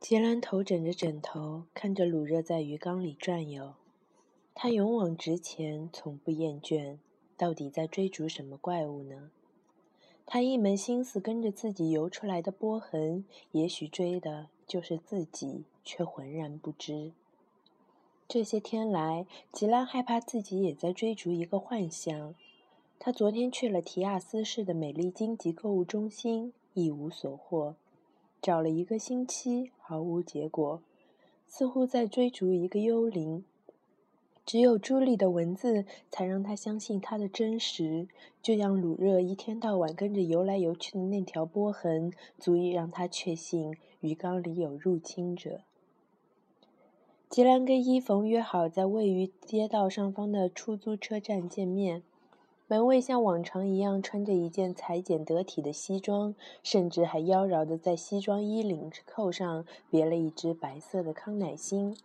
吉兰头枕着枕头，看着鲁热在鱼缸里转悠。他勇往直前，从不厌倦。到底在追逐什么怪物呢？他一门心思跟着自己游出来的波痕，也许追的就是自己，却浑然不知。这些天来，吉兰害怕自己也在追逐一个幻象。他昨天去了提亚斯市的美丽荆棘购物中心，一无所获。找了一个星期，毫无结果，似乎在追逐一个幽灵。只有朱莉的文字，才让他相信他的真实。就像鲁热一天到晚跟着游来游去的那条波痕，足以让他确信鱼缸里有入侵者。吉兰跟伊冯约好在位于街道上方的出租车站见面。门卫像往常一样穿着一件裁剪得体的西装，甚至还妖娆地在西装衣领扣上别了一只白色的康乃馨。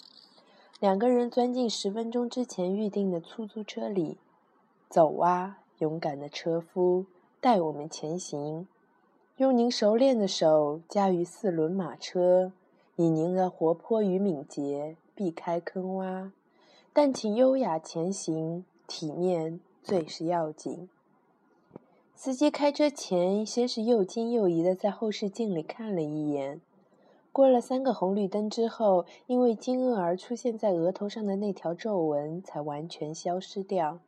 两个人钻进十分钟之前预定的出租车里，走啊，勇敢的车夫，带我们前行。用您熟练的手驾驭四轮马车，以您的活泼与敏捷避开坑洼，但请优雅前行，体面。最是要紧。司机开车前，先是又惊又疑的在后视镜里看了一眼。过了三个红绿灯之后，因为惊愕而出现在额头上的那条皱纹才完全消失掉。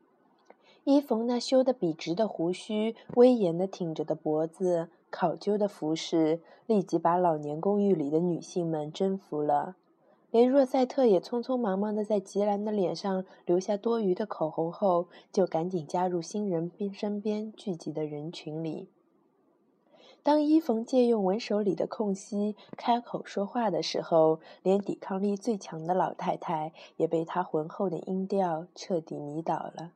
伊冯那修得笔直的胡须、威严的挺着的脖子、考究的服饰，立即把老年公寓里的女性们征服了。连若塞特也匆匆忙忙地在吉兰的脸上留下多余的口红后，就赶紧加入新人边身边聚集的人群里。当伊冯借用文手里的空隙开口说话的时候，连抵抗力最强的老太太也被他浑厚的音调彻底迷倒了。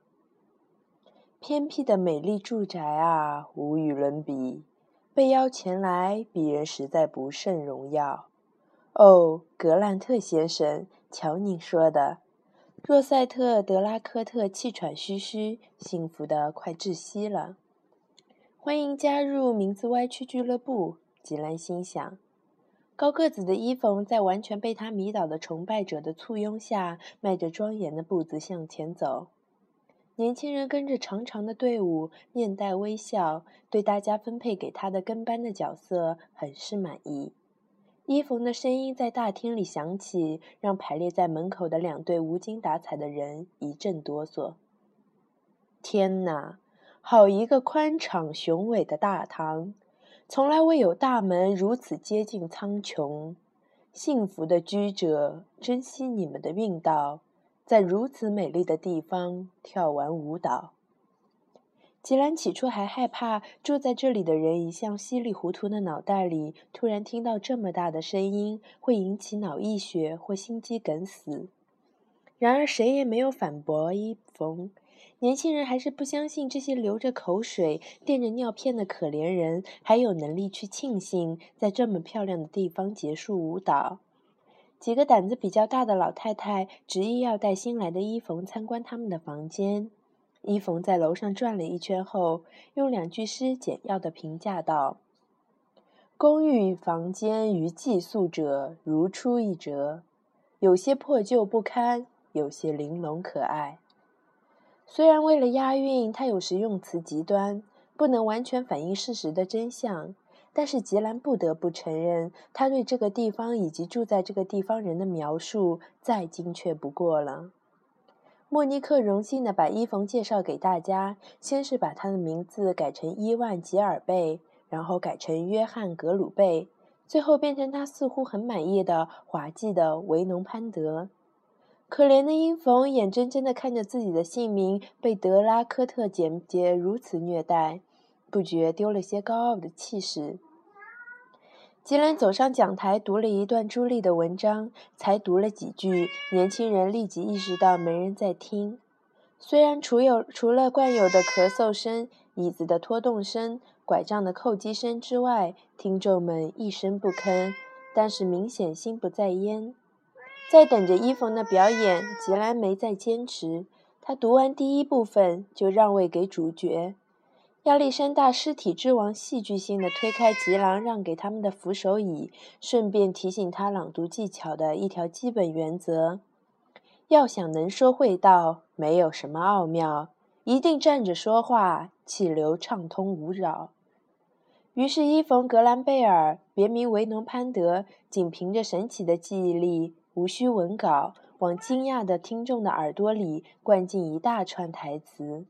偏僻的美丽住宅啊，无与伦比，被邀前来，鄙人实在不胜荣耀。哦，格兰特先生，瞧您说的。若塞特·德拉科特气喘吁吁，幸福的快窒息了。欢迎加入名字歪曲俱乐部，吉兰心想。高个子的伊冯在完全被他迷倒的崇拜者的簇拥下，迈着庄严的步子向前走。年轻人跟着长长的队伍，面带微笑，对大家分配给他的跟班的角色很是满意。伊冯的声音在大厅里响起，让排列在门口的两队无精打采的人一阵哆嗦。天哪，好一个宽敞雄伟的大堂！从来未有大门如此接近苍穹。幸福的居者，珍惜你们的运道，在如此美丽的地方跳完舞蹈。吉兰起初还害怕住在这里的人一向稀里糊涂的脑袋里突然听到这么大的声音会引起脑溢血或心肌梗死。然而谁也没有反驳伊冯。年轻人还是不相信这些流着口水、垫着尿片的可怜人还有能力去庆幸在这么漂亮的地方结束舞蹈。几个胆子比较大的老太太执意要带新来的伊冯参观他们的房间。伊冯在楼上转了一圈后，用两句诗简要的评价道：“公寓房间与寄宿者如出一辙，有些破旧不堪，有些玲珑可爱。”虽然为了押韵，他有时用词极端，不能完全反映事实的真相，但是吉兰不得不承认，他对这个地方以及住在这个地方人的描述再精确不过了。莫尼克荣幸地把伊冯介绍给大家，先是把他的名字改成伊万·吉尔贝，然后改成约翰·格鲁贝，最后变成他似乎很满意的滑稽的维农潘德。可怜的伊冯眼睁睁地看着自己的姓名被德拉科特简洁如此虐待，不觉丢了些高傲的气势。吉兰走上讲台，读了一段朱莉的文章。才读了几句，年轻人立即意识到没人在听。虽然除有除了惯有的咳嗽声、椅子的拖动声、拐杖的叩击声之外，听众们一声不吭，但是明显心不在焉。在等着伊冯的表演，吉兰没再坚持。他读完第一部分，就让位给主角。亚历山大尸体之王戏剧性的推开吉郎让给他们的扶手椅，顺便提醒他朗读技巧的一条基本原则：要想能说会道，没有什么奥妙，一定站着说话，气流畅通无扰。于是伊冯·格兰贝尔，别名维农潘德，仅凭着神奇的记忆力，无需文稿，往惊讶的听众的耳朵里灌进一大串台词。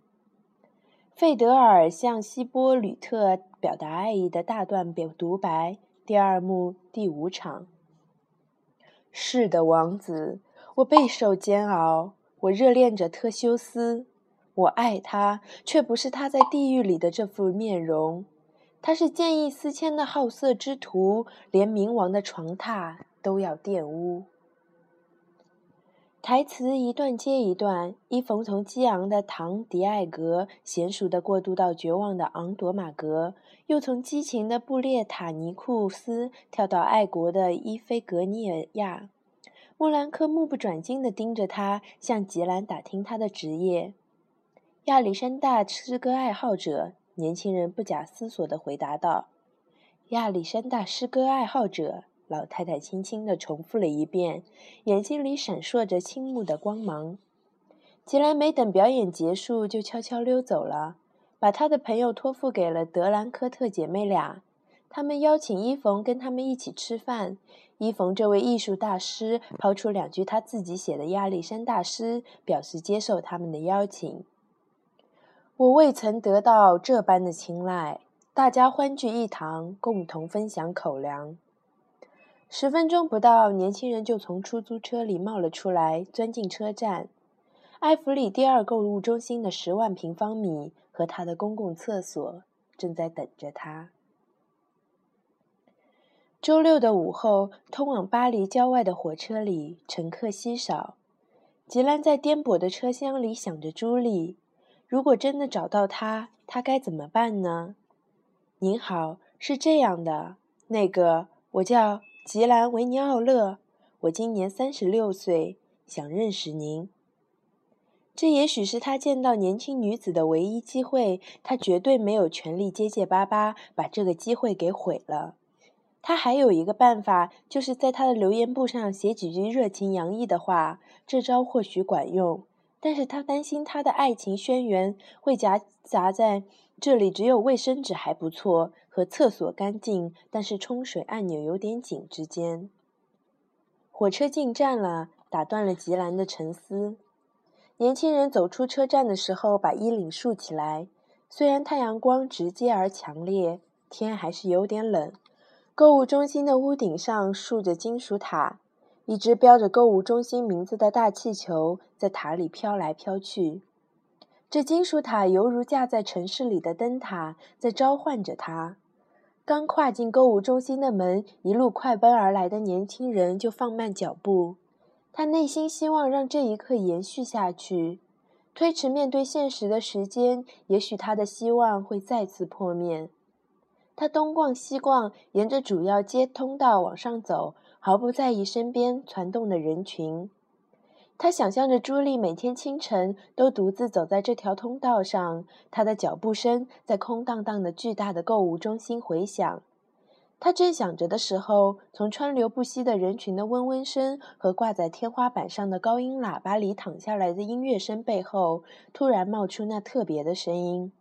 费德尔向希波吕特表达爱意的大段表独白。第二幕第五场。是的，王子，我备受煎熬，我热恋着特修斯，我爱他，却不是他在地狱里的这副面容。他是见异思迁的好色之徒，连冥王的床榻都要玷污。台词一段接一段，伊冯从激昂的唐迪艾格娴熟地过渡到绝望的昂朵马格，又从激情的布列塔尼库斯跳到爱国的伊菲格尼尔亚。莫兰克目不转睛地盯着他，向吉兰打听他的职业。亚历山大诗歌爱好者。年轻人不假思索地回答道：“亚历山大诗歌爱好者。”老太太轻轻地重复了一遍，眼睛里闪烁着倾慕的光芒。吉兰没等表演结束，就悄悄溜走了，把他的朋友托付给了德兰科特姐妹俩。他们邀请伊冯跟他们一起吃饭。伊冯这位艺术大师抛出两句他自己写的亚历山大诗，表示接受他们的邀请。我未曾得到这般的青睐。大家欢聚一堂，共同分享口粮。十分钟不到，年轻人就从出租车里冒了出来，钻进车站。埃弗里第二购物中心的十万平方米和他的公共厕所正在等着他。周六的午后，通往巴黎郊外的火车里乘客稀少。吉兰在颠簸的车厢里想着朱莉。如果真的找到他，他该怎么办呢？您好，是这样的，那个我叫吉兰维尼奥勒，我今年三十六岁，想认识您。这也许是他见到年轻女子的唯一机会，他绝对没有权利结结巴巴把这个机会给毁了。他还有一个办法，就是在他的留言簿上写几句热情洋溢的话，这招或许管用。但是他担心他的爱情宣言会夹杂在这里只有卫生纸还不错和厕所干净，但是冲水按钮有点紧之间。火车进站了，打断了吉兰的沉思。年轻人走出车站的时候，把衣领竖起来。虽然太阳光直接而强烈，天还是有点冷。购物中心的屋顶上竖着金属塔。一只标着购物中心名字的大气球在塔里飘来飘去，这金属塔犹如架在城市里的灯塔，在召唤着他。刚跨进购物中心的门，一路快奔而来的年轻人就放慢脚步。他内心希望让这一刻延续下去，推迟面对现实的时间，也许他的希望会再次破灭。他东逛西逛，沿着主要街通道往上走。毫不在意身边攒动的人群，他想象着朱莉每天清晨都独自走在这条通道上，她的脚步声在空荡荡的巨大的购物中心回响。他正想着的时候，从川流不息的人群的嗡嗡声和挂在天花板上的高音喇叭里淌下来的音乐声背后，突然冒出那特别的声音。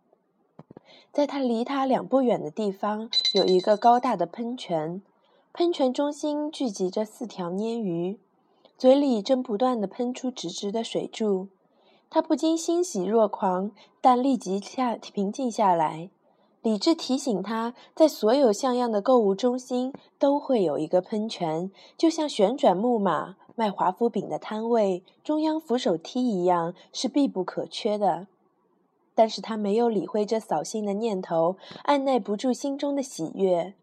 在他离他两步远的地方，有一个高大的喷泉。喷泉中心聚集着四条鲶鱼，嘴里正不断地喷出直直的水柱。他不禁欣喜若狂，但立即下平静下来。理智提醒他，在所有像样的购物中心都会有一个喷泉，就像旋转木马、卖华夫饼的摊位、中央扶手梯一样，是必不可缺的。但是他没有理会这扫兴的念头，按耐不住心中的喜悦。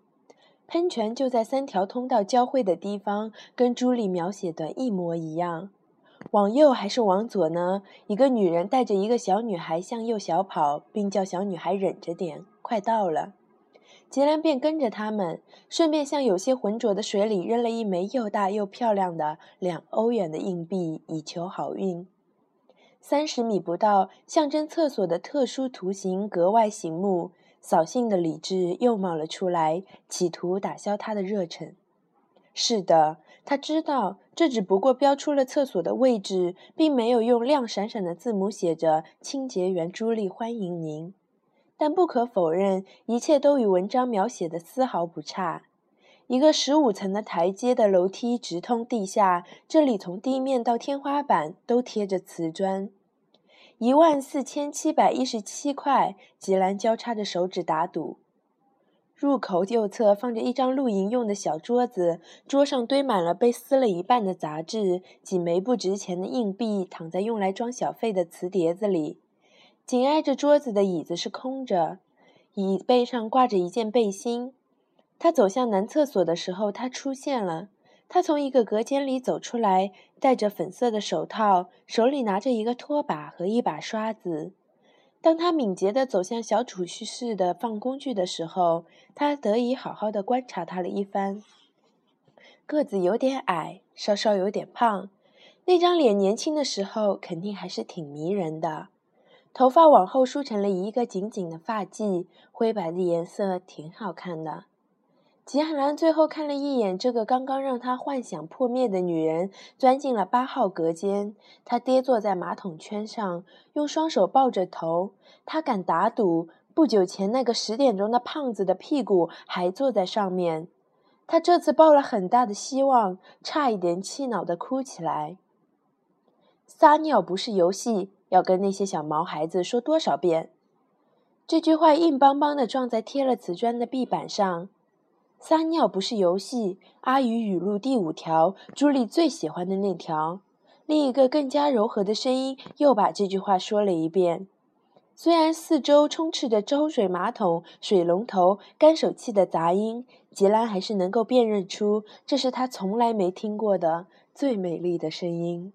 喷泉就在三条通道交汇的地方，跟朱莉描写的一模一样。往右还是往左呢？一个女人带着一个小女孩向右小跑，并叫小女孩忍着点，快到了。吉兰便跟着他们，顺便向有些浑浊的水里扔了一枚又大又漂亮的两欧元的硬币，以求好运。三十米不到，象征厕所的特殊图形格外醒目。扫兴的理智又冒了出来，企图打消他的热忱。是的，他知道这只不过标出了厕所的位置，并没有用亮闪闪的字母写着“清洁员朱莉欢迎您”。但不可否认，一切都与文章描写的丝毫不差。一个十五层的台阶的楼梯直通地下，这里从地面到天花板都贴着瓷砖。一万四千七百一十七块，吉兰交叉着手指打赌。入口右侧放着一张露营用的小桌子，桌上堆满了被撕了一半的杂志，几枚不值钱的硬币躺在用来装小费的瓷碟子里。紧挨着桌子的椅子是空着，椅背上挂着一件背心。他走向男厕所的时候，他出现了。他从一个隔间里走出来，戴着粉色的手套，手里拿着一个拖把和一把刷子。当他敏捷地走向小储蓄室的放工具的时候，他得以好好的观察他了一番。个子有点矮，稍稍有点胖，那张脸年轻的时候肯定还是挺迷人的。头发往后梳成了一个紧紧的发髻，灰白的颜色挺好看的。吉汉兰最后看了一眼这个刚刚让他幻想破灭的女人，钻进了八号隔间。他跌坐在马桶圈上，用双手抱着头。他敢打赌，不久前那个十点钟的胖子的屁股还坐在上面。他这次抱了很大的希望，差一点气恼地哭起来。撒尿不是游戏，要跟那些小毛孩子说多少遍？这句话硬邦邦地撞在贴了瓷砖的壁板上。撒尿不是游戏。阿语语录第五条，朱莉最喜欢的那条。另一个更加柔和的声音又把这句话说了一遍。虽然四周充斥着抽水马桶、水龙头、干手器的杂音，吉兰还是能够辨认出这是他从来没听过的最美丽的声音。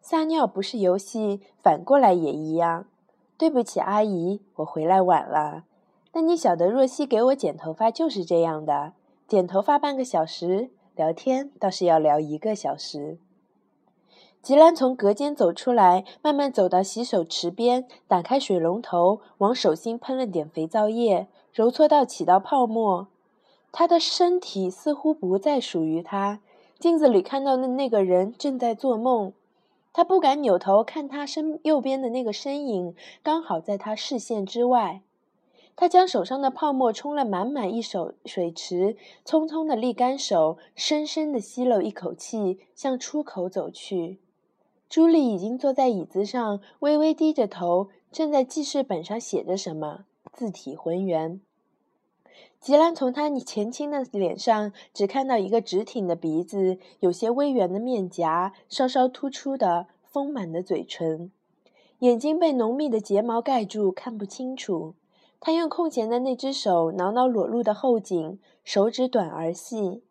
撒尿不是游戏，反过来也一样。对不起，阿姨，我回来晚了。但你晓得，若曦给我剪头发就是这样的：剪头发半个小时，聊天倒是要聊一个小时。吉兰从隔间走出来，慢慢走到洗手池边，打开水龙头，往手心喷了点肥皂液，揉搓到起到泡沫。他的身体似乎不再属于他。镜子里看到的那个人正在做梦。他不敢扭头看他身右边的那个身影，刚好在他视线之外。他将手上的泡沫冲了满满一手水池，匆匆地沥干手，深深地吸了一口气，向出口走去。朱莉已经坐在椅子上，微微低着头，正在记事本上写着什么，字体浑圆。吉兰从他前倾的脸上只看到一个直挺的鼻子，有些微圆的面颊，稍稍突出的丰满的嘴唇，眼睛被浓密的睫毛盖住，看不清楚。他用空闲的那只手挠挠裸露的后颈，手指短而细。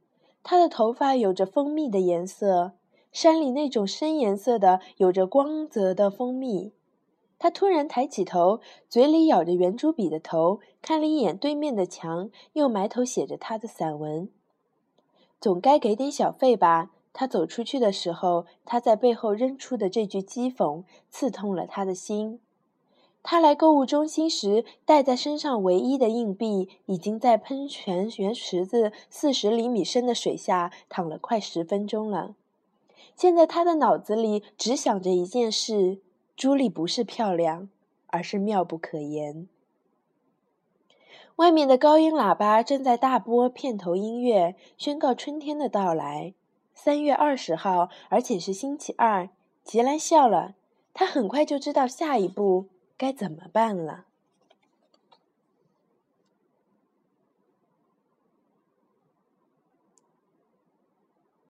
他的头发有着蜂蜜的颜色，山里那种深颜色的、有着光泽的蜂蜜。他突然抬起头，嘴里咬着圆珠笔的头，看了一眼对面的墙，又埋头写着他的散文。总该给点小费吧？他走出去的时候，他在背后扔出的这句讥讽，刺痛了他的心。他来购物中心时带在身上唯一的硬币，已经在喷泉圆池子四十厘米深的水下躺了快十分钟了。现在他的脑子里只想着一件事：朱莉不是漂亮，而是妙不可言。外面的高音喇叭正在大播片头音乐，宣告春天的到来。三月二十号，而且是星期二。吉兰笑了，他很快就知道下一步。该怎么办了？